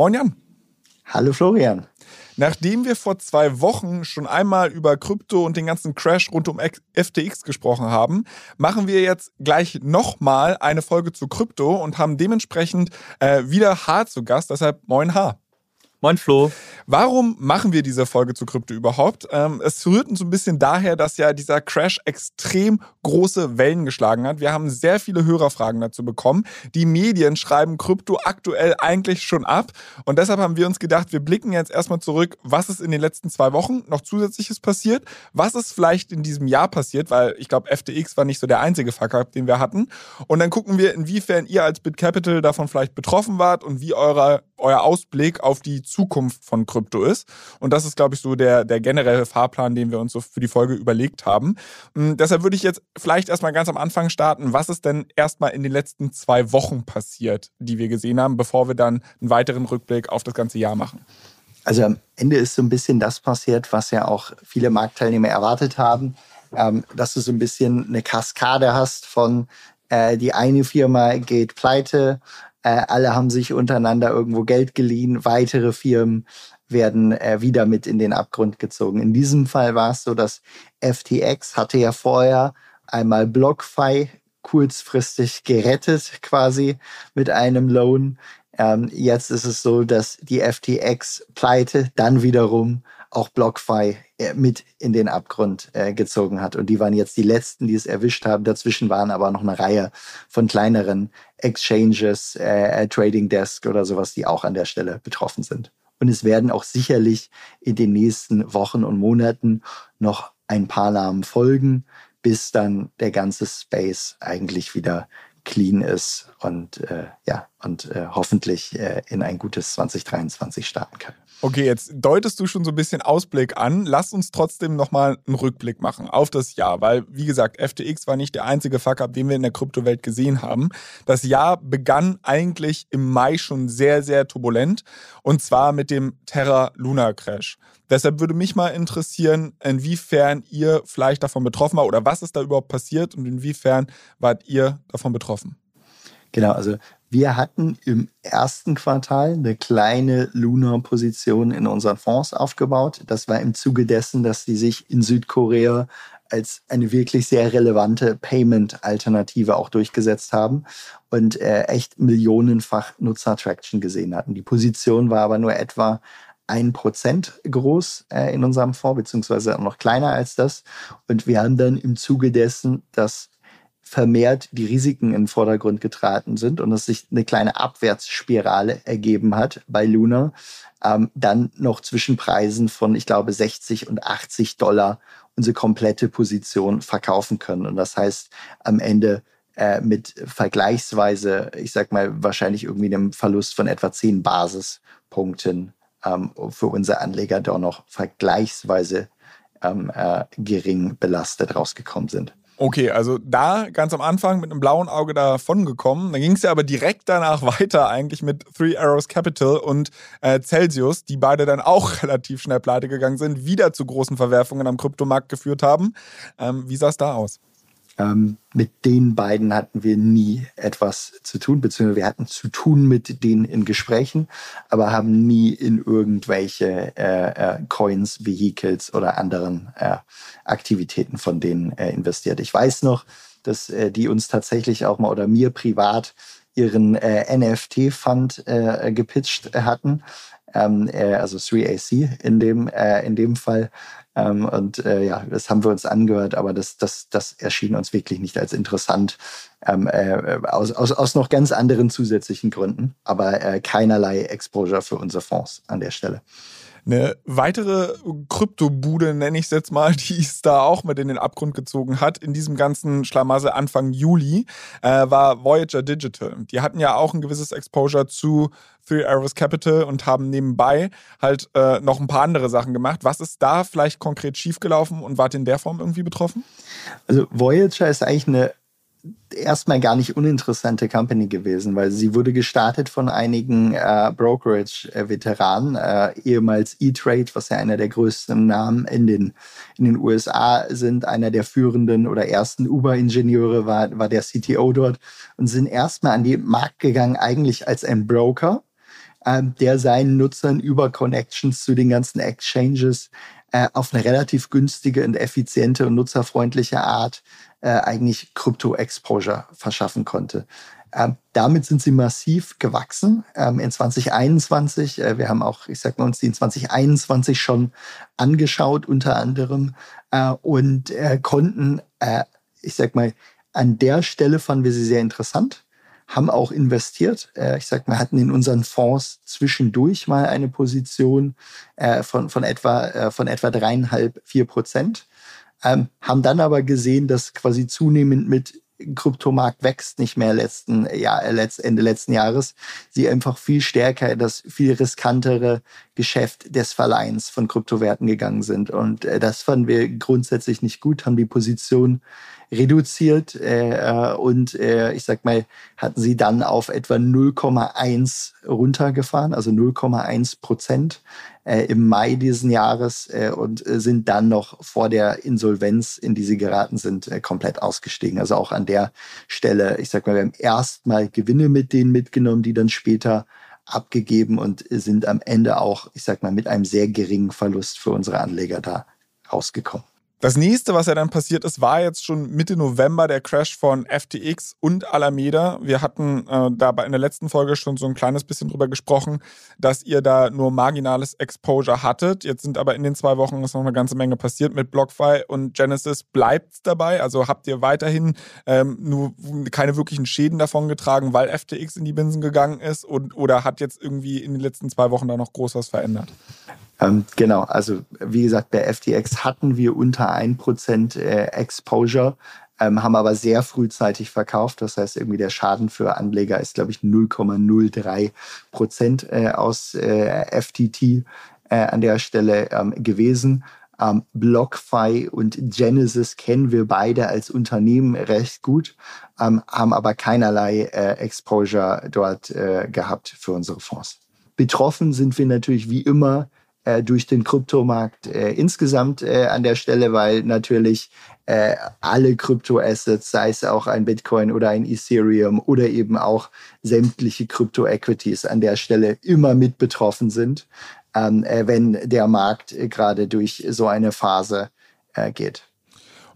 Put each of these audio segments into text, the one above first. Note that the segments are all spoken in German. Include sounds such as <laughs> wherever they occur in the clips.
Moin Jan. Hallo Florian. Nachdem wir vor zwei Wochen schon einmal über Krypto und den ganzen Crash rund um FTX gesprochen haben, machen wir jetzt gleich nochmal eine Folge zu Krypto und haben dementsprechend äh, wieder H zu Gast. Deshalb moin H. Moin Flo. Warum machen wir diese Folge zu Krypto überhaupt? Ähm, es rührt uns ein bisschen daher, dass ja dieser Crash extrem große Wellen geschlagen hat. Wir haben sehr viele Hörerfragen dazu bekommen. Die Medien schreiben Krypto aktuell eigentlich schon ab. Und deshalb haben wir uns gedacht, wir blicken jetzt erstmal zurück, was ist in den letzten zwei Wochen noch zusätzliches passiert, was ist vielleicht in diesem Jahr passiert, weil ich glaube, FTX war nicht so der einzige Fuck-up, den wir hatten. Und dann gucken wir, inwiefern ihr als BitCapital davon vielleicht betroffen wart und wie eure, euer Ausblick auf die Zukunft von Krypto ist. Und das ist, glaube ich, so der, der generelle Fahrplan, den wir uns so für die Folge überlegt haben. Und hm, deshalb würde ich jetzt vielleicht erstmal ganz am Anfang starten. Was ist denn erstmal in den letzten zwei Wochen passiert, die wir gesehen haben, bevor wir dann einen weiteren Rückblick auf das ganze Jahr machen? Also am Ende ist so ein bisschen das passiert, was ja auch viele Marktteilnehmer erwartet haben, ähm, dass du so ein bisschen eine Kaskade hast von äh, die eine Firma geht pleite, äh, alle haben sich untereinander irgendwo Geld geliehen, weitere Firmen werden äh, wieder mit in den Abgrund gezogen. In diesem Fall war es so, dass FTX hatte ja vorher einmal BlockFi kurzfristig gerettet quasi mit einem Loan. Ähm, jetzt ist es so, dass die FTX-Pleite dann wiederum auch BlockFi äh, mit in den Abgrund äh, gezogen hat. Und die waren jetzt die letzten, die es erwischt haben. Dazwischen waren aber noch eine Reihe von kleineren Exchanges, äh, Trading Desk oder sowas, die auch an der Stelle betroffen sind. Und es werden auch sicherlich in den nächsten Wochen und Monaten noch ein paar Namen folgen, bis dann der ganze Space eigentlich wieder clean ist und äh, ja und äh, hoffentlich äh, in ein gutes 2023 starten kann. Okay, jetzt deutest du schon so ein bisschen Ausblick an. Lass uns trotzdem nochmal einen Rückblick machen auf das Jahr, weil, wie gesagt, FTX war nicht der einzige Fuck-up, den wir in der Kryptowelt gesehen haben. Das Jahr begann eigentlich im Mai schon sehr, sehr turbulent und zwar mit dem Terra Luna Crash. Deshalb würde mich mal interessieren, inwiefern ihr vielleicht davon betroffen war oder was ist da überhaupt passiert und inwiefern wart ihr davon betroffen? Genau, also wir hatten im ersten Quartal eine kleine Luna-Position in unseren Fonds aufgebaut. Das war im Zuge dessen, dass die sich in Südkorea als eine wirklich sehr relevante Payment-Alternative auch durchgesetzt haben und äh, echt millionenfach Nutzer-Traction gesehen hatten. Die Position war aber nur etwa ein Prozent groß äh, in unserem Fonds, beziehungsweise noch kleiner als das. Und wir haben dann im Zuge dessen das vermehrt die Risiken in den Vordergrund getraten sind und es sich eine kleine Abwärtsspirale ergeben hat bei Luna, ähm, dann noch zwischen Preisen von, ich glaube, 60 und 80 Dollar unsere komplette Position verkaufen können. Und das heißt, am Ende äh, mit vergleichsweise, ich sag mal, wahrscheinlich irgendwie einem Verlust von etwa 10 Basispunkten ähm, für unsere Anleger doch noch vergleichsweise ähm, äh, gering belastet rausgekommen sind. Okay, also da ganz am Anfang mit einem blauen Auge davon gekommen. Dann ging es ja aber direkt danach <laughs> weiter eigentlich mit Three Arrows Capital und äh, Celsius, die beide dann auch <laughs> relativ schnell pleite gegangen sind, wieder zu großen Verwerfungen am Kryptomarkt geführt haben. Ähm, wie sah es da aus? Ähm, mit den beiden hatten wir nie etwas zu tun, beziehungsweise wir hatten zu tun mit denen in Gesprächen, aber haben nie in irgendwelche äh, äh, Coins, Vehicles oder anderen äh, Aktivitäten von denen äh, investiert. Ich weiß noch, dass äh, die uns tatsächlich auch mal oder mir privat ihren äh, NFT-Fund gepitcht hatten, also 3AC in dem, in dem Fall. Ähm, und äh, ja, das haben wir uns angehört, aber das, das, das erschien uns wirklich nicht als interessant, ähm, äh, aus, aus, aus noch ganz anderen zusätzlichen Gründen, aber äh, keinerlei Exposure für unsere Fonds an der Stelle. Eine weitere Kryptobude, nenne ich es jetzt mal, <laughs> die es da auch mit in den Abgrund gezogen hat, in diesem ganzen Schlamassel Anfang Juli, äh, war Voyager Digital. Die hatten ja auch ein gewisses Exposure zu Three Arrows Capital und haben nebenbei halt äh, noch ein paar andere Sachen gemacht. Was ist da vielleicht konkret schiefgelaufen und wart in der Form irgendwie betroffen? Also Voyager ist eigentlich eine erstmal gar nicht uninteressante Company gewesen, weil sie wurde gestartet von einigen äh, Brokerage-Veteranen, äh, ehemals E-Trade, was ja einer der größten Namen in den, in den USA sind, einer der führenden oder ersten Uber-Ingenieure war, war der CTO dort und sind erstmal an den Markt gegangen, eigentlich als ein Broker, äh, der seinen Nutzern über Connections zu den ganzen Exchanges äh, auf eine relativ günstige und effiziente und nutzerfreundliche Art äh, eigentlich Krypto-Exposure verschaffen konnte. Ähm, damit sind sie massiv gewachsen ähm, in 2021. Äh, wir haben auch, ich sag mal, uns die in 2021 schon angeschaut, unter anderem, äh, und äh, konnten, äh, ich sag mal, an der Stelle fanden wir sie sehr interessant, haben auch investiert. Äh, ich sag mal, hatten in unseren Fonds zwischendurch mal eine Position äh, von, von etwa, von etwa dreieinhalb, vier Prozent ähm, haben dann aber gesehen, dass quasi zunehmend mit Kryptomarkt wächst nicht mehr letzten Jahr, äh, Ende letzten Jahres. Sie einfach viel stärker das viel riskantere Geschäft des Verleihens von Kryptowerten gegangen sind. Und äh, das fanden wir grundsätzlich nicht gut, haben die Position reduziert äh, und äh, ich sag mal, hatten sie dann auf etwa 0,1 runtergefahren, also 0,1 Prozent äh, im Mai diesen Jahres äh, und äh, sind dann noch vor der Insolvenz, in die sie geraten sind, äh, komplett ausgestiegen. Also auch an der Stelle, ich sag mal, wir haben erstmal Gewinne mit denen mitgenommen, die dann später abgegeben und sind am Ende auch, ich sag mal, mit einem sehr geringen Verlust für unsere Anleger da rausgekommen. Das nächste, was ja dann passiert ist, war jetzt schon Mitte November der Crash von FTX und Alameda. Wir hatten äh, da in der letzten Folge schon so ein kleines bisschen drüber gesprochen, dass ihr da nur marginales Exposure hattet. Jetzt sind aber in den zwei Wochen ist noch eine ganze Menge passiert mit BlockFi und Genesis. Bleibt's dabei? Also habt ihr weiterhin ähm, nur keine wirklichen Schäden davon getragen, weil FTX in die Binsen gegangen ist und oder hat jetzt irgendwie in den letzten zwei Wochen da noch groß was verändert? Ähm, genau, also wie gesagt, bei FTX hatten wir unter 1% äh, Exposure, ähm, haben aber sehr frühzeitig verkauft. Das heißt, irgendwie der Schaden für Anleger ist, glaube ich, 0,03 Prozent äh, aus äh, FTT äh, an der Stelle ähm, gewesen. Ähm, BlockFi und Genesis kennen wir beide als Unternehmen recht gut, ähm, haben aber keinerlei äh, Exposure dort äh, gehabt für unsere Fonds. Betroffen sind wir natürlich wie immer durch den Kryptomarkt äh, insgesamt äh, an der Stelle, weil natürlich äh, alle Kryptoassets, sei es auch ein Bitcoin oder ein Ethereum oder eben auch sämtliche Krypto-Equities an der Stelle immer mit betroffen sind, ähm, äh, wenn der Markt äh, gerade durch so eine Phase geht.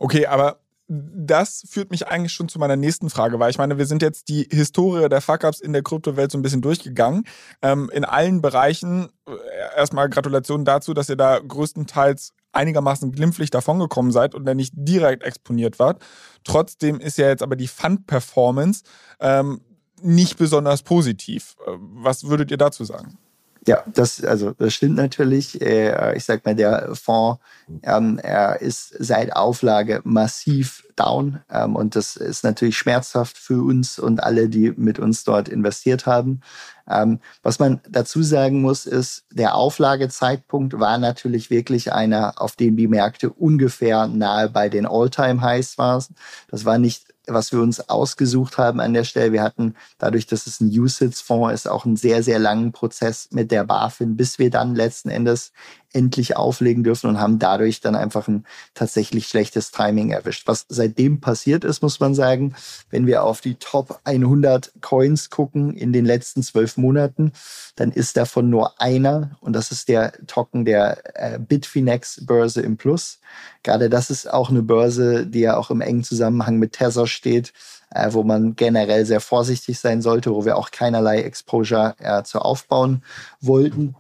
Okay, aber das führt mich eigentlich schon zu meiner nächsten Frage, weil ich meine, wir sind jetzt die Historie der Fuck-Ups in der Kryptowelt so ein bisschen durchgegangen. Ähm, in allen Bereichen, äh, erstmal Gratulation dazu, dass ihr da größtenteils einigermaßen glimpflich davongekommen seid und dann nicht direkt exponiert wart. Trotzdem ist ja jetzt aber die Fund-Performance ähm, nicht besonders positiv. Äh, was würdet ihr dazu sagen? Ja, das, also, das stimmt natürlich. Äh, ich sag mal, der Fonds ähm, ist seit Auflage massiv down. Ähm, und das ist natürlich schmerzhaft für uns und alle, die mit uns dort investiert haben. Ähm, was man dazu sagen muss, ist, der Auflagezeitpunkt war natürlich wirklich einer, auf dem die Märkte ungefähr nahe bei den All-Time-Highs waren. Das war nicht was wir uns ausgesucht haben an der Stelle. Wir hatten dadurch, dass es ein USITS-Fonds ist, auch einen sehr, sehr langen Prozess mit der BaFin, bis wir dann letzten Endes endlich auflegen dürfen und haben dadurch dann einfach ein tatsächlich schlechtes Timing erwischt. Was seitdem passiert ist, muss man sagen, wenn wir auf die Top 100 Coins gucken in den letzten zwölf Monaten, dann ist davon nur einer und das ist der Token der äh, Bitfinex Börse im Plus. Gerade das ist auch eine Börse, die ja auch im engen Zusammenhang mit Tether steht, äh, wo man generell sehr vorsichtig sein sollte, wo wir auch keinerlei Exposure äh, zu aufbauen wollten.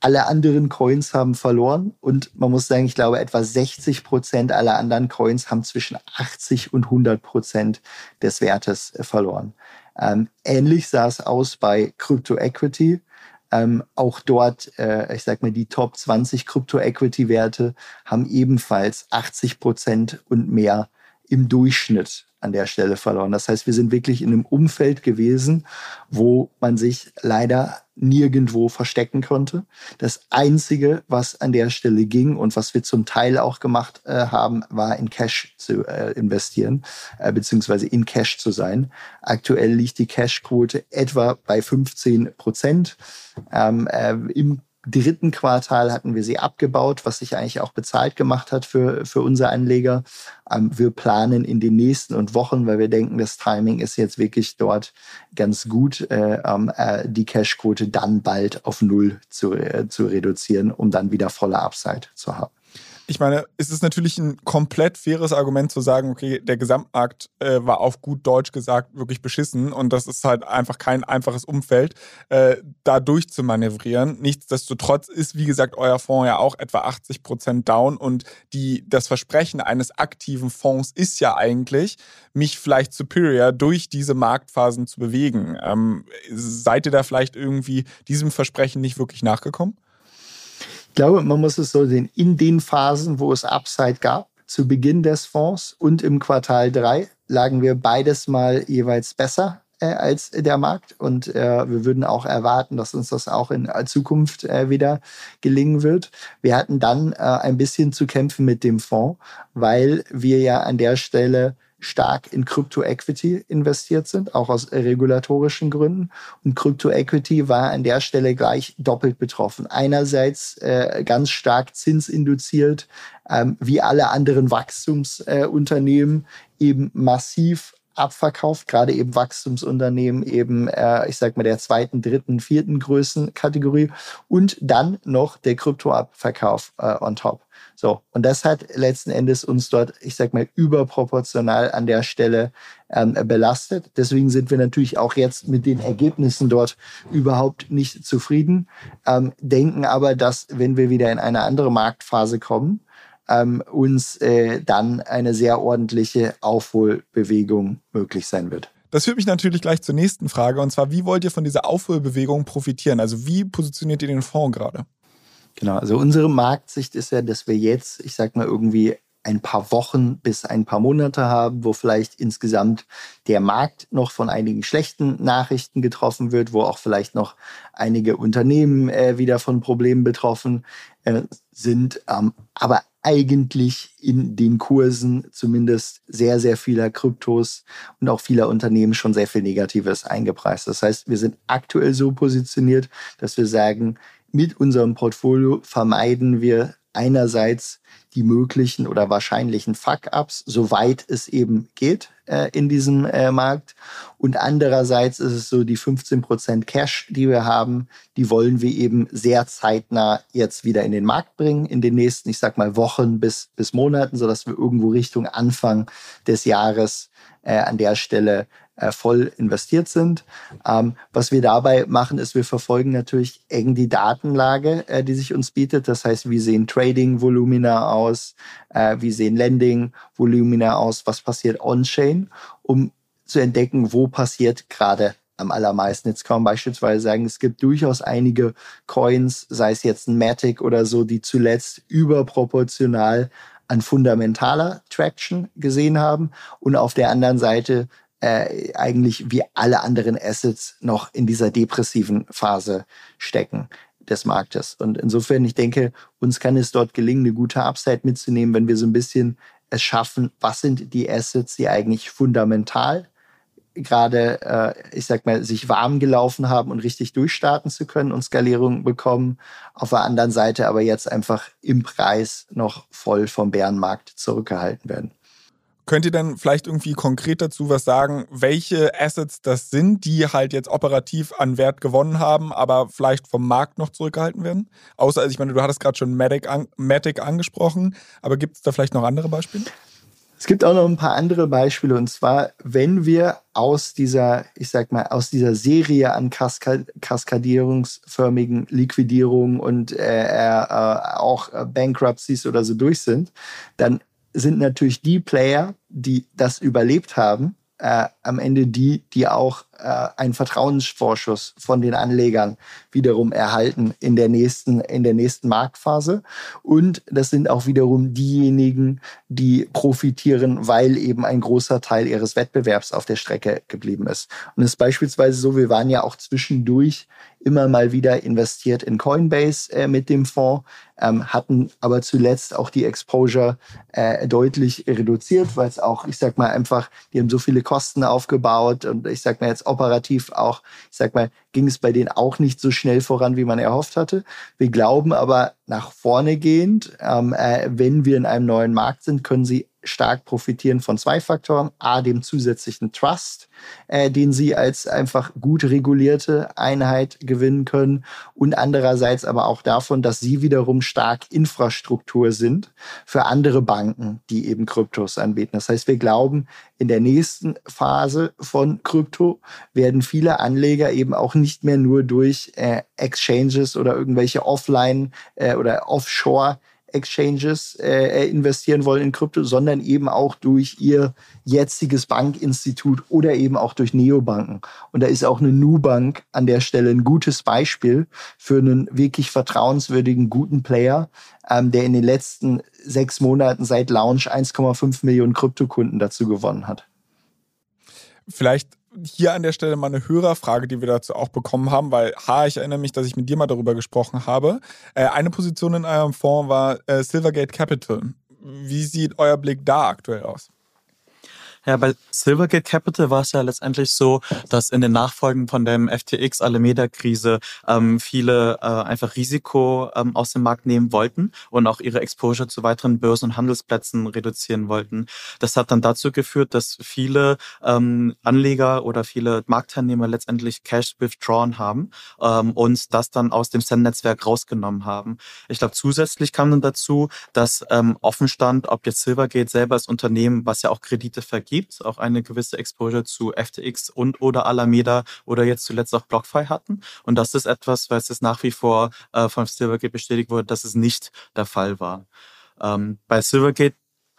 Alle anderen Coins haben verloren und man muss sagen, ich glaube, etwa 60 Prozent aller anderen Coins haben zwischen 80 und 100 Prozent des Wertes äh, verloren. Ähm, ähnlich sah es aus bei Crypto Equity. Ähm, auch dort, äh, ich sag mal, die Top 20 Krypto-Equity-Werte haben ebenfalls 80 Prozent und mehr im Durchschnitt an der Stelle verloren. Das heißt, wir sind wirklich in einem Umfeld gewesen, wo man sich leider nirgendwo verstecken konnte. Das Einzige, was an der Stelle ging und was wir zum Teil auch gemacht äh, haben, war in Cash zu äh, investieren, äh, beziehungsweise in Cash zu sein. Aktuell liegt die Cash-Quote etwa bei 15 Prozent. Ähm, äh, Im dritten Quartal hatten wir sie abgebaut, was sich eigentlich auch bezahlt gemacht hat für, für unsere Anleger. Ähm, wir planen in den nächsten und Wochen, weil wir denken, das Timing ist jetzt wirklich dort ganz gut, äh, äh, die Cashquote dann bald auf Null zu, äh, zu reduzieren, um dann wieder volle Upside zu haben ich meine, es ist natürlich ein komplett faires Argument zu sagen, okay, der Gesamtmarkt äh, war auf gut Deutsch gesagt wirklich beschissen und das ist halt einfach kein einfaches Umfeld, äh, da durchzumanövrieren. Nichtsdestotrotz ist, wie gesagt, euer Fonds ja auch etwa 80 Prozent down und die, das Versprechen eines aktiven Fonds ist ja eigentlich, mich vielleicht superior durch diese Marktphasen zu bewegen. Ähm, seid ihr da vielleicht irgendwie diesem Versprechen nicht wirklich nachgekommen? Ich glaube, man muss es so sehen, in den Phasen, wo es Upside gab, zu Beginn des Fonds und im Quartal 3, lagen wir beides mal jeweils besser äh, als der Markt. Und äh, wir würden auch erwarten, dass uns das auch in Zukunft äh, wieder gelingen wird. Wir hatten dann äh, ein bisschen zu kämpfen mit dem Fonds, weil wir ja an der Stelle stark in Crypto-Equity investiert sind, auch aus regulatorischen Gründen. Und Crypto-Equity war an der Stelle gleich doppelt betroffen. Einerseits äh, ganz stark zinsinduziert, ähm, wie alle anderen Wachstumsunternehmen, äh, eben massiv abverkauft, gerade eben Wachstumsunternehmen eben, äh, ich sag mal, der zweiten, dritten, vierten Größenkategorie und dann noch der Kryptoabverkauf äh, on top. So, und das hat letzten Endes uns dort, ich sag mal, überproportional an der Stelle ähm, belastet. Deswegen sind wir natürlich auch jetzt mit den Ergebnissen dort überhaupt nicht zufrieden, ähm, denken aber, dass wenn wir wieder in eine andere Marktphase kommen, ähm, uns äh, dann eine sehr ordentliche Aufholbewegung möglich sein wird. Das führt mich natürlich gleich zur nächsten Frage, und zwar, wie wollt ihr von dieser Aufholbewegung profitieren? Also wie positioniert ihr den Fonds gerade? Genau, also unsere Marktsicht ist ja, dass wir jetzt, ich sag mal, irgendwie ein paar Wochen bis ein paar Monate haben, wo vielleicht insgesamt der Markt noch von einigen schlechten Nachrichten getroffen wird, wo auch vielleicht noch einige Unternehmen äh, wieder von Problemen betroffen äh, sind, ähm, aber eigentlich in den Kursen zumindest sehr, sehr vieler Kryptos und auch vieler Unternehmen schon sehr viel Negatives eingepreist. Das heißt, wir sind aktuell so positioniert, dass wir sagen, mit unserem Portfolio vermeiden wir einerseits die möglichen oder wahrscheinlichen Fuck-ups, soweit es eben geht äh, in diesem äh, Markt. Und andererseits ist es so, die 15% Cash, die wir haben, die wollen wir eben sehr zeitnah jetzt wieder in den Markt bringen, in den nächsten, ich sag mal, Wochen bis, bis Monaten, sodass wir irgendwo Richtung Anfang des Jahres äh, an der Stelle voll investiert sind. Ähm, was wir dabei machen, ist, wir verfolgen natürlich eng die Datenlage, äh, die sich uns bietet. Das heißt, wie sehen Trading-Volumina aus, äh, wie sehen Lending-Volumina aus, was passiert on-chain, um zu entdecken, wo passiert gerade am allermeisten. Jetzt kann man beispielsweise sagen, es gibt durchaus einige Coins, sei es jetzt ein Matic oder so, die zuletzt überproportional an fundamentaler Traction gesehen haben. Und auf der anderen Seite äh, eigentlich wie alle anderen Assets noch in dieser depressiven Phase stecken des Marktes. Und insofern, ich denke, uns kann es dort gelingen, eine gute Upside mitzunehmen, wenn wir so ein bisschen es schaffen, was sind die Assets, die eigentlich fundamental gerade, äh, ich sag mal, sich warm gelaufen haben und richtig durchstarten zu können und Skalierung bekommen. Auf der anderen Seite aber jetzt einfach im Preis noch voll vom Bärenmarkt zurückgehalten werden. Könnt ihr dann vielleicht irgendwie konkret dazu was sagen, welche Assets das sind, die halt jetzt operativ an Wert gewonnen haben, aber vielleicht vom Markt noch zurückgehalten werden? Außer, also ich meine, du hattest gerade schon Matic, an, Matic angesprochen, aber gibt es da vielleicht noch andere Beispiele? Es gibt auch noch ein paar andere Beispiele und zwar, wenn wir aus dieser, ich sag mal, aus dieser Serie an Kaskad kaskadierungsförmigen Liquidierungen und äh, äh, auch Bankruptcies oder so durch sind, dann sind natürlich die Player, die das überlebt haben, äh, am Ende die, die auch äh, einen Vertrauensvorschuss von den Anlegern wiederum erhalten in der nächsten, in der nächsten Marktphase. Und das sind auch wiederum diejenigen, die profitieren, weil eben ein großer Teil ihres Wettbewerbs auf der Strecke geblieben ist. Und es ist beispielsweise so, wir waren ja auch zwischendurch immer mal wieder investiert in Coinbase äh, mit dem Fonds, ähm, hatten aber zuletzt auch die Exposure äh, deutlich reduziert, weil es auch, ich sag mal einfach, die haben so viele Kosten aufgebaut und ich sag mal jetzt operativ auch, ich sag mal, ging es bei denen auch nicht so schnell voran, wie man erhofft hatte. Wir glauben aber nach vorne gehend, ähm, äh, wenn wir in einem neuen Markt sind, können sie stark profitieren von zwei Faktoren. A, dem zusätzlichen Trust, äh, den sie als einfach gut regulierte Einheit gewinnen können. Und andererseits aber auch davon, dass sie wiederum stark Infrastruktur sind für andere Banken, die eben Kryptos anbieten. Das heißt, wir glauben, in der nächsten Phase von Krypto werden viele Anleger eben auch nicht mehr nur durch äh, Exchanges oder irgendwelche Offline- äh, oder Offshore- Exchanges äh, investieren wollen in Krypto, sondern eben auch durch ihr jetziges Bankinstitut oder eben auch durch Neobanken. Und da ist auch eine Nubank an der Stelle ein gutes Beispiel für einen wirklich vertrauenswürdigen, guten Player, ähm, der in den letzten sechs Monaten seit Launch 1,5 Millionen Kryptokunden dazu gewonnen hat. Vielleicht hier an der Stelle mal eine Hörerfrage, die wir dazu auch bekommen haben, weil H, ich erinnere mich, dass ich mit dir mal darüber gesprochen habe. Äh, eine Position in eurem Fonds war äh, Silvergate Capital. Wie sieht euer Blick da aktuell aus? Ja, bei Silvergate Capital war es ja letztendlich so, dass in den Nachfolgen von dem FTX Alameda-Krise ähm, viele äh, einfach Risiko ähm, aus dem Markt nehmen wollten und auch ihre Exposure zu weiteren Börsen und Handelsplätzen reduzieren wollten. Das hat dann dazu geführt, dass viele ähm, Anleger oder viele Marktteilnehmer letztendlich Cash withdrawn haben ähm, und das dann aus dem Send-Netzwerk rausgenommen haben. Ich glaube, zusätzlich kam dann dazu, dass ähm, offen stand, ob jetzt Silvergate selber als Unternehmen, was ja auch Kredite vergibt, gibt, auch eine gewisse Exposure zu FTX und oder Alameda oder jetzt zuletzt auch BlockFi hatten. Und das ist etwas, was jetzt nach wie vor äh, von Silvergate bestätigt wurde, dass es nicht der Fall war. Ähm, bei Silvergate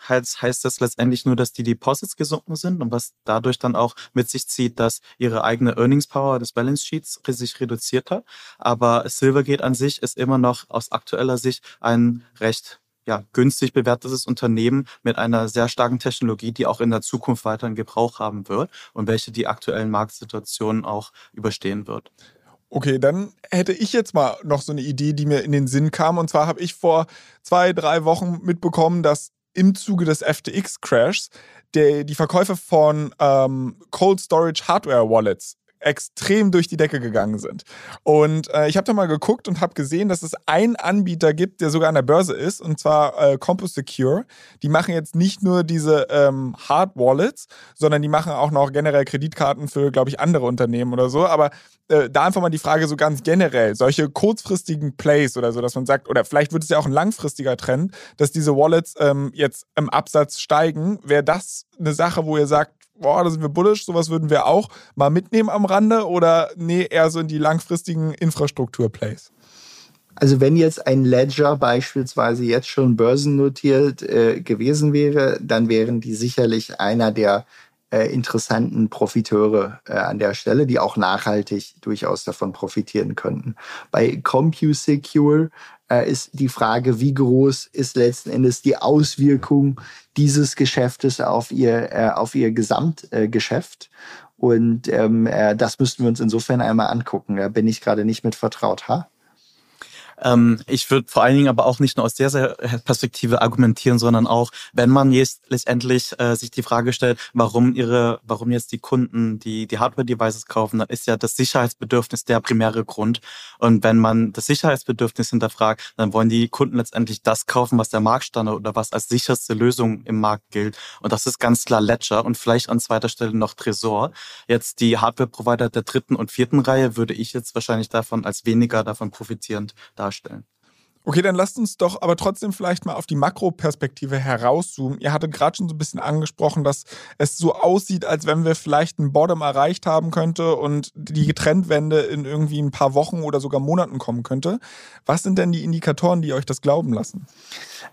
heißt, heißt das letztendlich nur, dass die Deposits gesunken sind und was dadurch dann auch mit sich zieht, dass ihre eigene Earnings Power des Balance Sheets sich reduziert hat. Aber Silvergate an sich ist immer noch aus aktueller Sicht ein recht ja, günstig bewertetes Unternehmen mit einer sehr starken Technologie, die auch in der Zukunft weiteren Gebrauch haben wird und welche die aktuellen Marktsituationen auch überstehen wird. Okay, dann hätte ich jetzt mal noch so eine Idee, die mir in den Sinn kam. Und zwar habe ich vor zwei, drei Wochen mitbekommen, dass im Zuge des FTX-Crashs die Verkäufe von ähm, Cold Storage Hardware Wallets extrem durch die Decke gegangen sind. Und äh, ich habe da mal geguckt und habe gesehen, dass es einen Anbieter gibt, der sogar an der Börse ist, und zwar äh, CompoSecure. Die machen jetzt nicht nur diese ähm, Hard Wallets, sondern die machen auch noch generell Kreditkarten für, glaube ich, andere Unternehmen oder so. Aber äh, da einfach mal die Frage so ganz generell, solche kurzfristigen Plays oder so, dass man sagt, oder vielleicht wird es ja auch ein langfristiger Trend, dass diese Wallets ähm, jetzt im Absatz steigen. Wäre das eine Sache, wo ihr sagt, boah, da sind wir bullish, sowas würden wir auch mal mitnehmen am Rande oder nee, eher so in die langfristigen Infrastrukturplays? Also wenn jetzt ein Ledger beispielsweise jetzt schon börsennotiert äh, gewesen wäre, dann wären die sicherlich einer der äh, interessanten Profiteure äh, an der Stelle, die auch nachhaltig durchaus davon profitieren könnten. Bei CompuSecure ist die Frage, wie groß ist letzten Endes die Auswirkung dieses Geschäftes auf ihr, äh, auf ihr Gesamtgeschäft. Und ähm, äh, das müssten wir uns insofern einmal angucken. Da bin ich gerade nicht mit vertraut. Ha? Ähm, ich würde vor allen Dingen aber auch nicht nur aus der Perspektive argumentieren, sondern auch, wenn man jetzt letztendlich äh, sich die Frage stellt, warum ihre, warum jetzt die Kunden die, die Hardware-Devices kaufen, dann ist ja das Sicherheitsbedürfnis der primäre Grund. Und wenn man das Sicherheitsbedürfnis hinterfragt, dann wollen die Kunden letztendlich das kaufen, was der Marktstandard oder was als sicherste Lösung im Markt gilt. Und das ist ganz klar Ledger und vielleicht an zweiter Stelle noch Tresor. Jetzt die Hardware-Provider der dritten und vierten Reihe würde ich jetzt wahrscheinlich davon als weniger davon profitierend darstellen darstellen. Okay, dann lasst uns doch aber trotzdem vielleicht mal auf die Makroperspektive herauszoomen. Ihr hattet gerade schon so ein bisschen angesprochen, dass es so aussieht, als wenn wir vielleicht ein Bottom erreicht haben könnte und die Trendwende in irgendwie ein paar Wochen oder sogar Monaten kommen könnte. Was sind denn die Indikatoren, die euch das glauben lassen?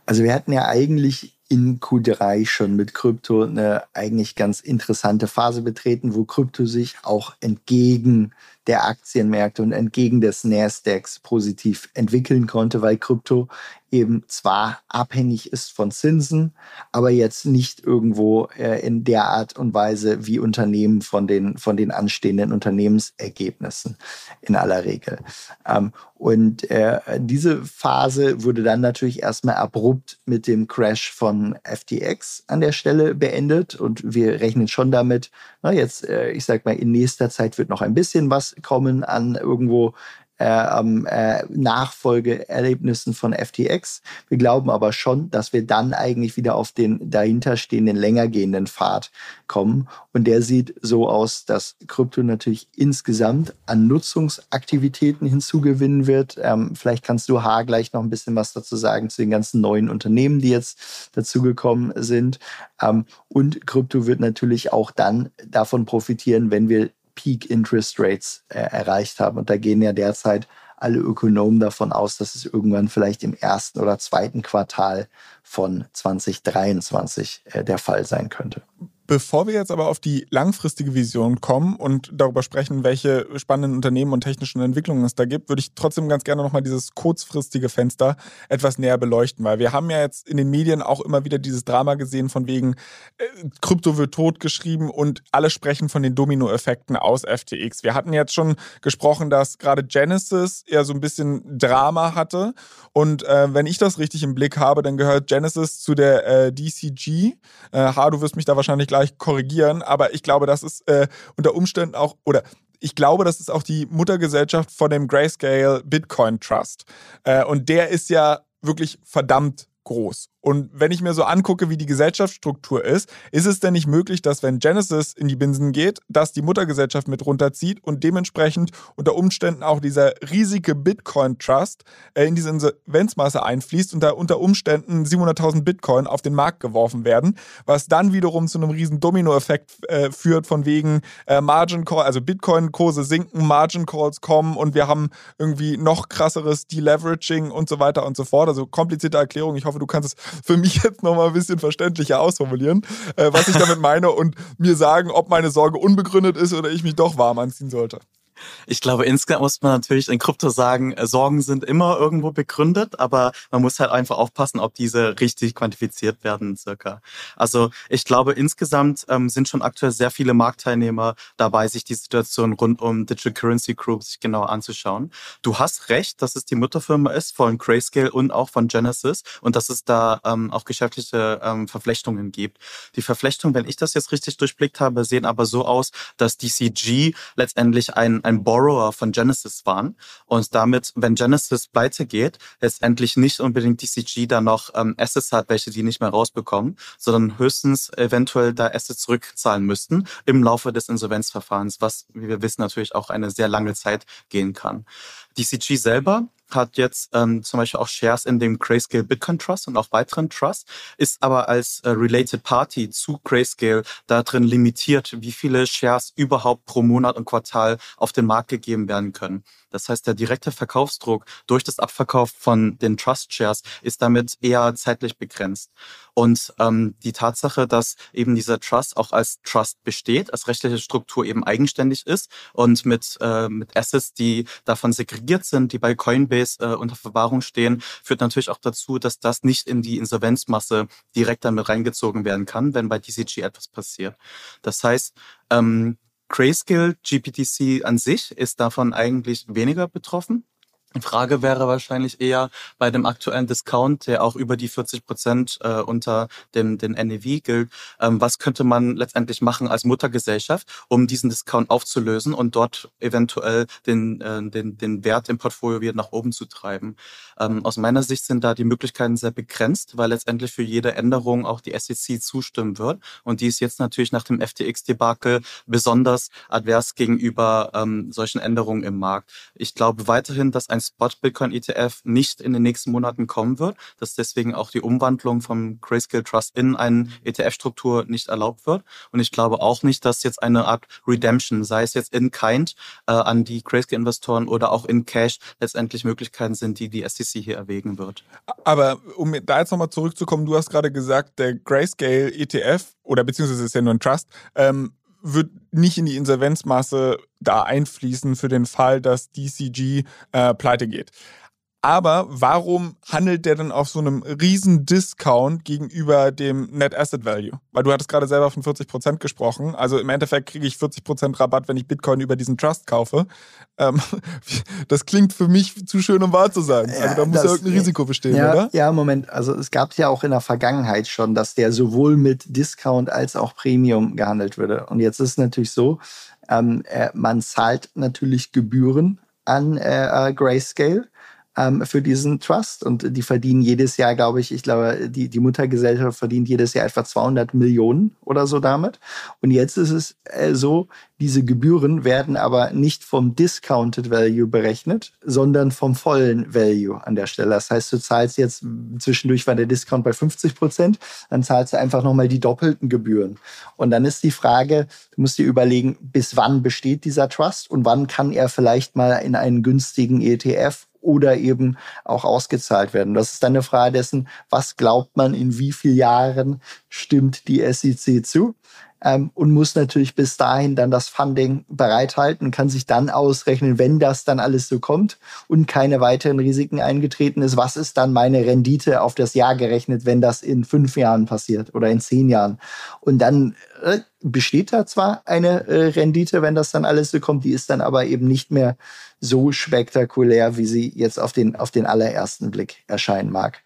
Also wir hatten ja eigentlich in Q3 schon mit Krypto eine eigentlich ganz interessante Phase betreten, wo Krypto sich auch entgegen der Aktienmärkte und entgegen des Nasdaqs positiv entwickeln konnte, weil Krypto eben zwar abhängig ist von Zinsen, aber jetzt nicht irgendwo äh, in der Art und Weise wie Unternehmen von den, von den anstehenden Unternehmensergebnissen in aller Regel. Ähm, und äh, diese Phase wurde dann natürlich erstmal abrupt mit dem Crash von FTX an der Stelle beendet. Und wir rechnen schon damit, jetzt, äh, ich sag mal, in nächster Zeit wird noch ein bisschen was kommen an irgendwo äh, äh, Nachfolgeerlebnissen von FTX. Wir glauben aber schon, dass wir dann eigentlich wieder auf den dahinterstehenden, länger gehenden Pfad kommen. Und der sieht so aus, dass Krypto natürlich insgesamt an Nutzungsaktivitäten hinzugewinnen wird. Ähm, vielleicht kannst du H gleich noch ein bisschen was dazu sagen zu den ganzen neuen Unternehmen, die jetzt dazugekommen sind. Ähm, und Krypto wird natürlich auch dann davon profitieren, wenn wir Peak Interest Rates äh, erreicht haben. Und da gehen ja derzeit alle Ökonomen davon aus, dass es irgendwann vielleicht im ersten oder zweiten Quartal von 2023 äh, der Fall sein könnte. Bevor wir jetzt aber auf die langfristige Vision kommen und darüber sprechen, welche spannenden Unternehmen und technischen Entwicklungen es da gibt, würde ich trotzdem ganz gerne nochmal dieses kurzfristige Fenster etwas näher beleuchten, weil wir haben ja jetzt in den Medien auch immer wieder dieses Drama gesehen von wegen äh, Krypto wird totgeschrieben und alle sprechen von den Dominoeffekten aus FTX. Wir hatten jetzt schon gesprochen, dass gerade Genesis eher so ein bisschen Drama hatte und äh, wenn ich das richtig im Blick habe, dann gehört Genesis zu der äh, DCG. Äh, ha, du wirst mich da wahrscheinlich gleich gleich korrigieren, aber ich glaube, das ist äh, unter Umständen auch, oder ich glaube, das ist auch die Muttergesellschaft von dem Grayscale Bitcoin Trust. Äh, und der ist ja wirklich verdammt groß. Und wenn ich mir so angucke, wie die Gesellschaftsstruktur ist, ist es denn nicht möglich, dass wenn Genesis in die Binsen geht, dass die Muttergesellschaft mit runterzieht und dementsprechend unter Umständen auch dieser riesige Bitcoin Trust äh, in diese Insolvenzmasse einfließt und da unter Umständen 700.000 Bitcoin auf den Markt geworfen werden, was dann wiederum zu einem riesen Dominoeffekt äh, führt von wegen äh, Margin Call, also Bitcoin-Kurse sinken, Margin Calls kommen und wir haben irgendwie noch krasseres Deleveraging und so weiter und so fort. Also komplizierte Erklärung. Ich hoffe, du kannst es für mich jetzt nochmal ein bisschen verständlicher ausformulieren, äh, was ich damit meine und mir sagen, ob meine Sorge unbegründet ist oder ich mich doch warm anziehen sollte. Ich glaube, insgesamt muss man natürlich in Krypto sagen, äh, Sorgen sind immer irgendwo begründet, aber man muss halt einfach aufpassen, ob diese richtig quantifiziert werden circa. Also ich glaube, insgesamt ähm, sind schon aktuell sehr viele Marktteilnehmer dabei, sich die Situation rund um Digital Currency Group sich genauer anzuschauen. Du hast recht, dass es die Mutterfirma ist von Grayscale und auch von Genesis und dass es da ähm, auch geschäftliche ähm, Verflechtungen gibt. Die Verflechtungen, wenn ich das jetzt richtig durchblickt habe, sehen aber so aus, dass DCG letztendlich ein ein Borrower von Genesis waren und damit, wenn Genesis pleite geht, letztendlich nicht unbedingt DCG da noch ähm, Assets hat, welche die nicht mehr rausbekommen, sondern höchstens eventuell da Assets zurückzahlen müssten im Laufe des Insolvenzverfahrens, was, wie wir wissen, natürlich auch eine sehr lange Zeit gehen kann. DCG selber hat jetzt ähm, zum Beispiel auch Shares in dem Grayscale Bitcoin Trust und auch weiteren Trusts, ist aber als äh, Related Party zu Grayscale da drin limitiert, wie viele Shares überhaupt pro Monat und Quartal auf den Markt gegeben werden können. Das heißt, der direkte Verkaufsdruck durch das Abverkauf von den Trust Shares ist damit eher zeitlich begrenzt. Und ähm, die Tatsache, dass eben dieser Trust auch als Trust besteht, als rechtliche Struktur eben eigenständig ist und mit, äh, mit Assets, die davon segregiert sind, die bei Coinbase äh, unter Verwahrung stehen, führt natürlich auch dazu, dass das nicht in die Insolvenzmasse direkt damit reingezogen werden kann, wenn bei DCG etwas passiert. Das heißt, ähm, Grayscale GPTC an sich ist davon eigentlich weniger betroffen. Frage wäre wahrscheinlich eher bei dem aktuellen Discount, der auch über die 40 Prozent äh, unter dem den NAV gilt. Ähm, was könnte man letztendlich machen als Muttergesellschaft, um diesen Discount aufzulösen und dort eventuell den, äh, den, den Wert im Portfolio wieder nach oben zu treiben? Ähm, aus meiner Sicht sind da die Möglichkeiten sehr begrenzt, weil letztendlich für jede Änderung auch die SEC zustimmen wird. Und die ist jetzt natürlich nach dem FTX-Debakel besonders advers gegenüber ähm, solchen Änderungen im Markt. Ich glaube weiterhin, dass ein ein Spot-Bitcoin-ETF nicht in den nächsten Monaten kommen wird, dass deswegen auch die Umwandlung vom Grayscale Trust in eine ETF-Struktur nicht erlaubt wird. Und ich glaube auch nicht, dass jetzt eine Art Redemption, sei es jetzt in Kind äh, an die Grayscale-Investoren oder auch in Cash, letztendlich Möglichkeiten sind, die die SEC hier erwägen wird. Aber um da jetzt nochmal zurückzukommen, du hast gerade gesagt, der Grayscale ETF oder beziehungsweise ist ja nur ein Trust, ähm, wird nicht in die Insolvenzmasse da einfließen für den Fall, dass DCG äh, pleite geht. Aber warum handelt der denn auf so einem riesen Discount gegenüber dem Net Asset Value? Weil du hattest gerade selber von 40% gesprochen. Also im Endeffekt kriege ich 40% Rabatt, wenn ich Bitcoin über diesen Trust kaufe. Ähm, <laughs> das klingt für mich zu schön, um wahr zu sein. Also da muss das, ja irgendein Risiko bestehen, ja, oder? Ja, Moment. Also es gab ja auch in der Vergangenheit schon, dass der sowohl mit Discount als auch Premium gehandelt würde. Und jetzt ist es natürlich so, ähm, äh, man zahlt natürlich Gebühren an äh, äh Grayscale ähm, für diesen Trust. Und die verdienen jedes Jahr, glaube ich, ich glaube, die, die Muttergesellschaft verdient jedes Jahr etwa 200 Millionen oder so damit. Und jetzt ist es äh, so, diese Gebühren werden aber nicht vom Discounted Value berechnet, sondern vom vollen Value an der Stelle. Das heißt, du zahlst jetzt, zwischendurch war der Discount bei 50 Prozent, dann zahlst du einfach nochmal die doppelten Gebühren. Und dann ist die Frage, du musst dir überlegen, bis wann besteht dieser Trust und wann kann er vielleicht mal in einen günstigen ETF oder eben auch ausgezahlt werden. Das ist dann eine Frage dessen, was glaubt man, in wie vielen Jahren stimmt die SEC zu? Ähm, und muss natürlich bis dahin dann das Funding bereithalten, kann sich dann ausrechnen, wenn das dann alles so kommt und keine weiteren Risiken eingetreten ist, was ist dann meine Rendite auf das Jahr gerechnet, wenn das in fünf Jahren passiert oder in zehn Jahren. Und dann äh, besteht da zwar eine äh, Rendite, wenn das dann alles so kommt, die ist dann aber eben nicht mehr so spektakulär, wie sie jetzt auf den, auf den allerersten Blick erscheinen mag.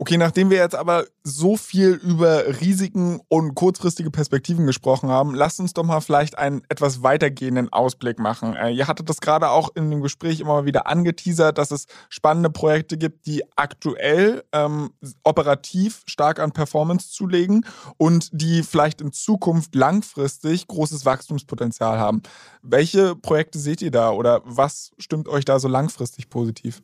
Okay, nachdem wir jetzt aber so viel über Risiken und kurzfristige Perspektiven gesprochen haben, lasst uns doch mal vielleicht einen etwas weitergehenden Ausblick machen. Äh, ihr hattet das gerade auch in dem Gespräch immer wieder angeteasert, dass es spannende Projekte gibt, die aktuell ähm, operativ stark an Performance zulegen und die vielleicht in Zukunft langfristig großes Wachstumspotenzial haben. Welche Projekte seht ihr da oder was stimmt euch da so langfristig positiv?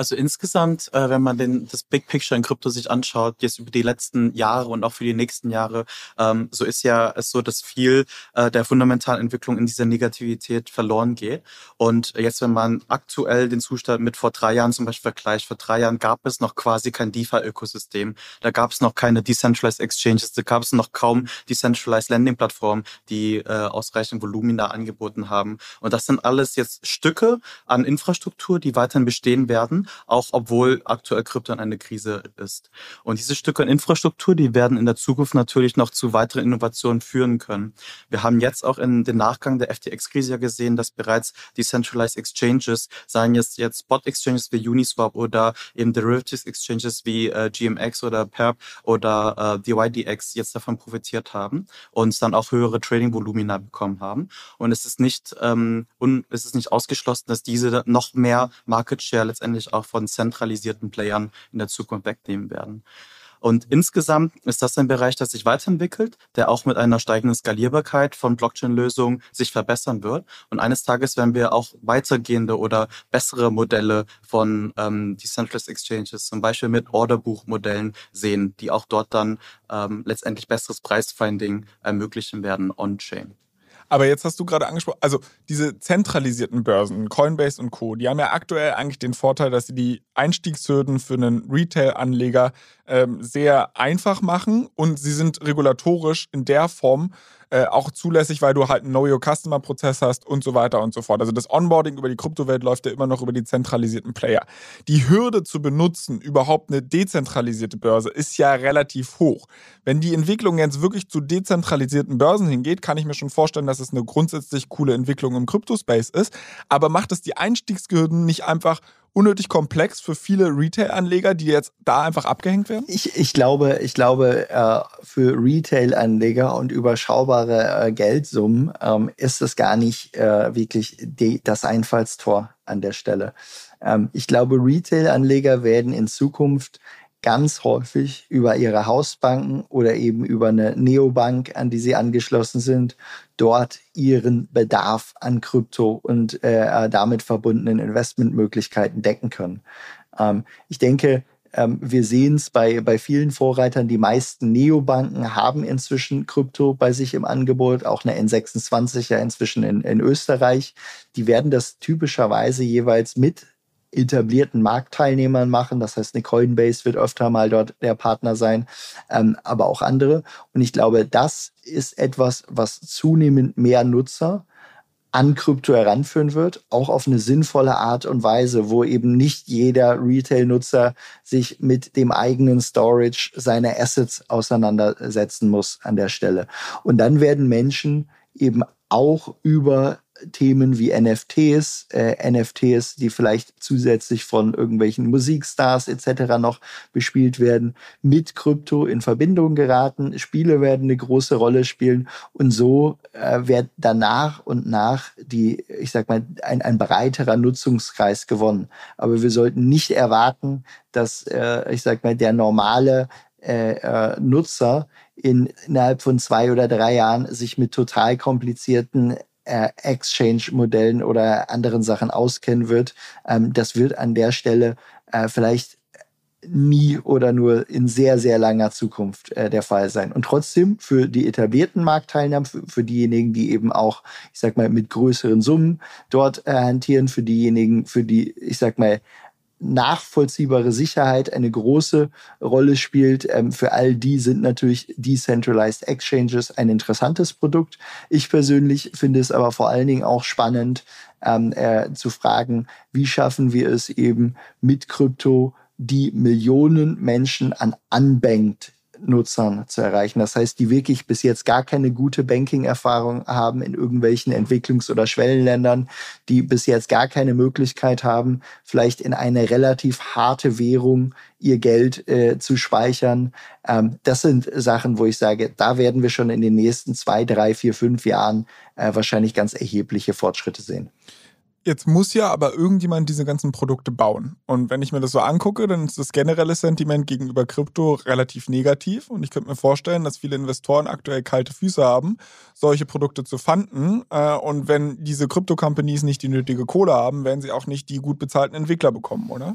Also insgesamt, äh, wenn man den, das Big Picture in Krypto sich anschaut, jetzt über die letzten Jahre und auch für die nächsten Jahre, ähm, so ist ja es so, dass viel äh, der fundamentalen Entwicklung in dieser Negativität verloren geht. Und jetzt, wenn man aktuell den Zustand mit vor drei Jahren zum Beispiel vergleicht, vor drei Jahren gab es noch quasi kein DeFi-Ökosystem, da gab es noch keine Decentralized Exchanges, da gab es noch kaum Decentralized Lending-Plattformen, die äh, ausreichend Volumina angeboten haben. Und das sind alles jetzt Stücke an Infrastruktur, die weiterhin bestehen werden auch obwohl aktuell Krypto in einer Krise ist. Und diese Stücke an Infrastruktur, die werden in der Zukunft natürlich noch zu weiteren Innovationen führen können. Wir haben jetzt auch in den Nachgang der FTX-Krise ja gesehen, dass bereits Decentralized Exchanges, seien jetzt jetzt Spot-Exchanges wie Uniswap oder eben Derivatives Exchanges wie äh, GMX oder Perp oder äh, DYDX jetzt davon profitiert haben und dann auch höhere Trading-Volumina bekommen haben. Und es ist nicht, ähm, und es ist nicht ausgeschlossen, dass diese noch mehr Market Share letztendlich auch von zentralisierten Playern in der Zukunft wegnehmen werden. Und insgesamt ist das ein Bereich, der sich weiterentwickelt, der auch mit einer steigenden Skalierbarkeit von Blockchain-Lösungen sich verbessern wird. Und eines Tages werden wir auch weitergehende oder bessere Modelle von ähm, Decentralized Exchanges, zum Beispiel mit Orderbuchmodellen sehen, die auch dort dann ähm, letztendlich besseres Preisfinding ermöglichen werden on-chain. Aber jetzt hast du gerade angesprochen, also diese zentralisierten Börsen, Coinbase und Co., die haben ja aktuell eigentlich den Vorteil, dass sie die Einstiegshürden für einen Retail-Anleger ähm, sehr einfach machen und sie sind regulatorisch in der Form äh, auch zulässig, weil du halt einen Know-Your-Customer-Prozess hast und so weiter und so fort. Also das Onboarding über die Kryptowelt läuft ja immer noch über die zentralisierten Player. Die Hürde zu benutzen, überhaupt eine dezentralisierte Börse, ist ja relativ hoch. Wenn die Entwicklung jetzt wirklich zu dezentralisierten Börsen hingeht, kann ich mir schon vorstellen, dass es eine grundsätzlich coole Entwicklung im Kryptospace ist. Aber macht es die Einstiegshürden nicht einfach unnötig komplex für viele Retail-Anleger, die jetzt da einfach abgehängt werden? Ich, ich glaube, ich glaube äh, für Retail-Anleger und überschaubare äh, Geldsummen ähm, ist es gar nicht äh, wirklich das Einfallstor an der Stelle. Ähm, ich glaube, Retail-Anleger werden in Zukunft ganz häufig über ihre Hausbanken oder eben über eine Neobank, an die sie angeschlossen sind, dort ihren Bedarf an Krypto und äh, damit verbundenen Investmentmöglichkeiten decken können. Ähm, ich denke, ähm, wir sehen es bei, bei vielen Vorreitern, die meisten Neobanken haben inzwischen Krypto bei sich im Angebot, auch eine N26 ja inzwischen in, in Österreich. Die werden das typischerweise jeweils mit etablierten Marktteilnehmern machen. Das heißt, eine Coinbase wird öfter mal dort der Partner sein, ähm, aber auch andere. Und ich glaube, das ist etwas, was zunehmend mehr Nutzer an Krypto heranführen wird, auch auf eine sinnvolle Art und Weise, wo eben nicht jeder Retail-Nutzer sich mit dem eigenen Storage seiner Assets auseinandersetzen muss an der Stelle. Und dann werden Menschen eben auch über Themen wie NFTs, äh, NFTs, die vielleicht zusätzlich von irgendwelchen Musikstars etc. noch bespielt werden, mit Krypto in Verbindung geraten. Spiele werden eine große Rolle spielen und so äh, wird danach und nach die, ich sag mal, ein, ein breiterer Nutzungskreis gewonnen. Aber wir sollten nicht erwarten, dass, äh, ich sag mal, der normale äh, äh, Nutzer in, innerhalb von zwei oder drei Jahren sich mit total komplizierten Exchange-Modellen oder anderen Sachen auskennen wird. Ähm, das wird an der Stelle äh, vielleicht nie oder nur in sehr, sehr langer Zukunft äh, der Fall sein. Und trotzdem für die etablierten Marktteilnehmer, für, diejenigen, die eben auch, ich sag mal, mit größeren Summen dort äh, hantieren, für diejenigen, für die, ich sag mal, nachvollziehbare Sicherheit eine große Rolle spielt. Ähm, für all die sind natürlich Decentralized Exchanges ein interessantes Produkt. Ich persönlich finde es aber vor allen Dingen auch spannend ähm, äh, zu fragen, wie schaffen wir es eben mit Krypto die Millionen Menschen an Unbanked Nutzern zu erreichen. Das heißt, die wirklich bis jetzt gar keine gute Banking-Erfahrung haben in irgendwelchen Entwicklungs- oder Schwellenländern, die bis jetzt gar keine Möglichkeit haben, vielleicht in eine relativ harte Währung ihr Geld äh, zu speichern. Ähm, das sind Sachen, wo ich sage, da werden wir schon in den nächsten zwei, drei, vier, fünf Jahren äh, wahrscheinlich ganz erhebliche Fortschritte sehen. Jetzt muss ja aber irgendjemand diese ganzen Produkte bauen. Und wenn ich mir das so angucke, dann ist das generelle Sentiment gegenüber Krypto relativ negativ. Und ich könnte mir vorstellen, dass viele Investoren aktuell kalte Füße haben, solche Produkte zu fanden. Äh, und wenn diese Krypto-Companies nicht die nötige Kohle haben, werden sie auch nicht die gut bezahlten Entwickler bekommen, oder?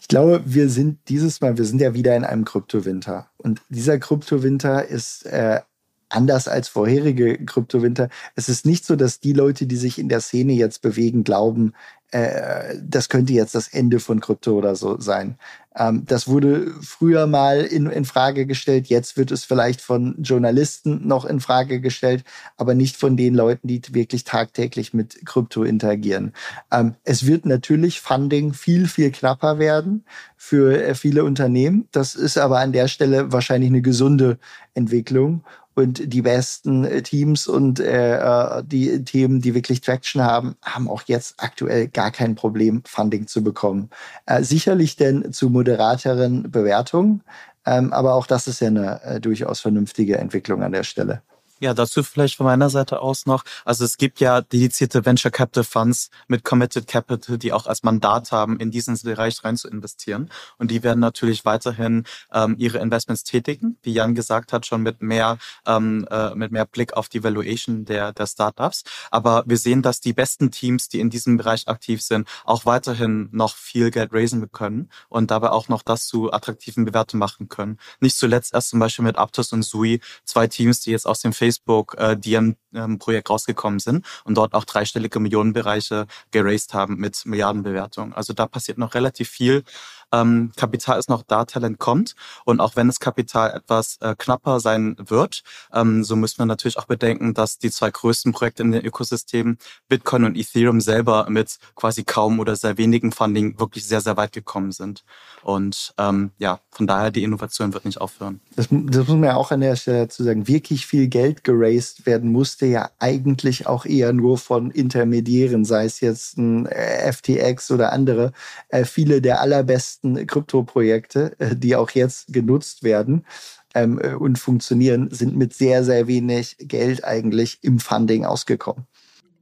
Ich glaube, wir sind dieses Mal, wir sind ja wieder in einem Kryptowinter. Und dieser Kryptowinter ist äh, anders als vorherige Kryptowinter. Es ist nicht so, dass die Leute, die sich in der Szene jetzt bewegen, glauben, äh, das könnte jetzt das Ende von Krypto oder so sein. Ähm, das wurde früher mal in, in Frage gestellt. Jetzt wird es vielleicht von Journalisten noch in Frage gestellt, aber nicht von den Leuten, die wirklich tagtäglich mit Krypto interagieren. Ähm, es wird natürlich Funding viel, viel knapper werden für äh, viele Unternehmen. Das ist aber an der Stelle wahrscheinlich eine gesunde Entwicklung und die besten äh, Teams und äh, äh, die Themen, die wirklich Traction haben, haben auch jetzt aktuell gar kein Problem, Funding zu bekommen. Äh, sicherlich denn zu moderateren Bewertungen, ähm, aber auch das ist ja eine äh, durchaus vernünftige Entwicklung an der Stelle. Ja, dazu vielleicht von meiner Seite aus noch. Also es gibt ja dedizierte Venture Capital Funds mit Committed Capital, die auch als Mandat haben, in diesen Bereich rein zu investieren. Und die werden natürlich weiterhin ähm, ihre Investments tätigen, wie Jan gesagt hat, schon mit mehr, ähm, äh, mit mehr Blick auf die Valuation der, der Startups. Aber wir sehen, dass die besten Teams, die in diesem Bereich aktiv sind, auch weiterhin noch viel Geld raisen können und dabei auch noch das zu attraktiven Bewertungen machen können. Nicht zuletzt erst zum Beispiel mit Aptos und Sui, zwei Teams, die jetzt aus dem Facebook äh, DM-Projekt ähm, rausgekommen sind und dort auch dreistellige Millionenbereiche geraced haben mit Milliardenbewertungen. Also da passiert noch relativ viel. Ähm, Kapital ist noch da, Talent kommt. Und auch wenn das Kapital etwas äh, knapper sein wird, ähm, so müssen wir natürlich auch bedenken, dass die zwei größten Projekte in den Ökosystemen, Bitcoin und Ethereum selber mit quasi kaum oder sehr wenigen Funding wirklich sehr, sehr weit gekommen sind. Und ähm, ja, von daher, die Innovation wird nicht aufhören. Das, das muss man ja auch an der Stelle dazu sagen. Wirklich viel Geld geraced werden musste ja eigentlich auch eher nur von Intermediären, sei es jetzt ein FTX oder andere. Äh, viele der allerbesten ersten Krypto-Projekte, äh, die auch jetzt genutzt werden ähm, äh, und funktionieren, sind mit sehr, sehr wenig Geld eigentlich im Funding ausgekommen.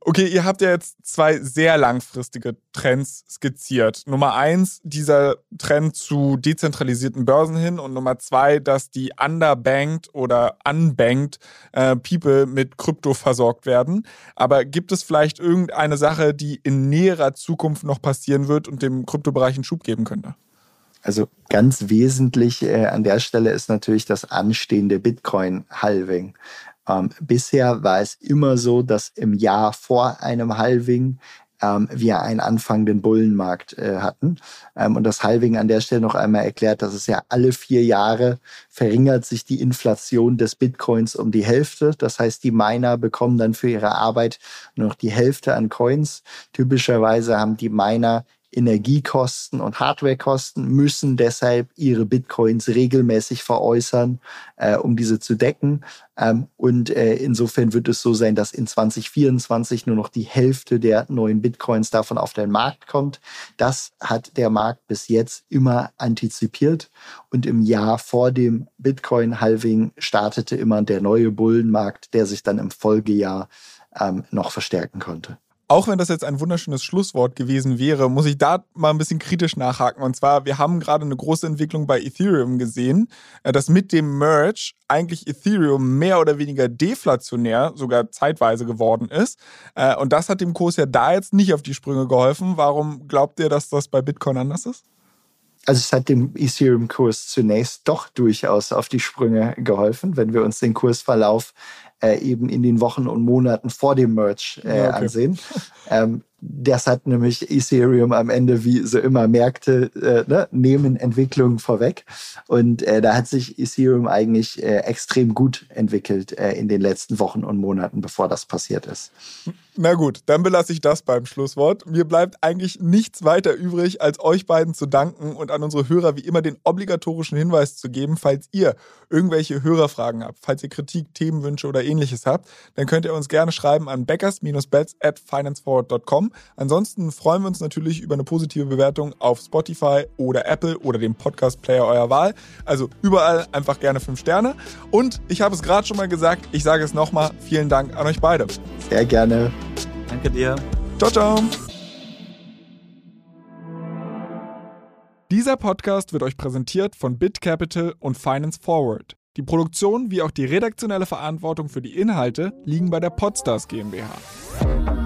Okay, ihr habt ja jetzt zwei sehr langfristige Trends skizziert. Nummer eins, dieser Trend zu dezentralisierten Börsen hin und Nummer zwei, dass die underbanked oder unbanked äh, People mit Krypto versorgt werden. Aber gibt es vielleicht irgendeine Sache, die in näherer Zukunft noch passieren wird und dem Kryptobereich einen Schub geben könnte? Also ganz wesentlich äh, an der Stelle ist natürlich das anstehende Bitcoin-Halving. Ähm, bisher war es immer so, dass im Jahr vor einem Halving ähm, wir einen anfangenden Bullenmarkt äh, hatten. Ähm, und das Halving an der Stelle noch einmal erklärt, dass es ja alle vier Jahre verringert sich die Inflation des Bitcoins um die Hälfte. Das heißt, die Miner bekommen dann für ihre Arbeit nur noch die Hälfte an Coins. Typischerweise haben die Miner Energiekosten und Hardwarekosten, müssen deshalb ihre Bitcoins regelmäßig veräußern, äh, um diese zu decken. Ähm, und äh, insofern wird es so sein, dass in 2024 nur noch die Hälfte der neuen Bitcoins davon auf den Markt kommt. Das hat der Markt bis jetzt immer antizipiert. Und im Jahr vor dem Bitcoin-Halving startete immer der neue Bullenmarkt, der sich dann im Folgejahr ähm, noch verstärken konnte. Auch wenn das jetzt ein wunderschönes Schlusswort gewesen wäre, muss ich da mal ein bisschen kritisch nachhaken. Und zwar, wir haben gerade eine große Entwicklung bei Ethereum gesehen, äh, dass mit dem Merge eigentlich Ethereum mehr oder weniger deflationär, sogar zeitweise geworden ist. Äh, und das hat dem Kurs ja da jetzt nicht auf die Sprünge geholfen. Warum glaubt ihr, dass das bei Bitcoin anders ist? Also es hat dem Ethereum-Kurs zunächst doch durchaus auf die Sprünge geholfen, wenn wir uns den Kursverlauf äh, eben in den Wochen und Monaten vor dem Merch äh, ja, okay. ansehen. Ähm, das hat nämlich Ethereum am Ende wie so immer Märkte äh, ne, nehmen Entwicklungen vorweg. Und äh, da hat sich Ethereum eigentlich äh, extrem gut entwickelt äh, in den letzten Wochen und Monaten, bevor das passiert ist. Na gut, dann belasse ich das beim Schlusswort. Mir bleibt eigentlich nichts weiter übrig, als euch beiden zu danken und an unsere Hörer wie immer den obligatorischen Hinweis zu geben, falls ihr irgendwelche Hörerfragen habt, falls ihr Kritik, Themenwünsche oder ähnliches habt, dann könnt ihr uns gerne schreiben an backers-bets at financeforward.com. Ansonsten freuen wir uns natürlich über eine positive Bewertung auf Spotify oder Apple oder dem Podcast-Player eurer Wahl. Also überall einfach gerne fünf Sterne. Und ich habe es gerade schon mal gesagt, ich sage es nochmal, vielen Dank an euch beide. Sehr gerne. Danke dir. Ciao, ciao. Dieser Podcast wird euch präsentiert von BitCapital und Finance Forward. Die Produktion wie auch die redaktionelle Verantwortung für die Inhalte liegen bei der Podstars GmbH.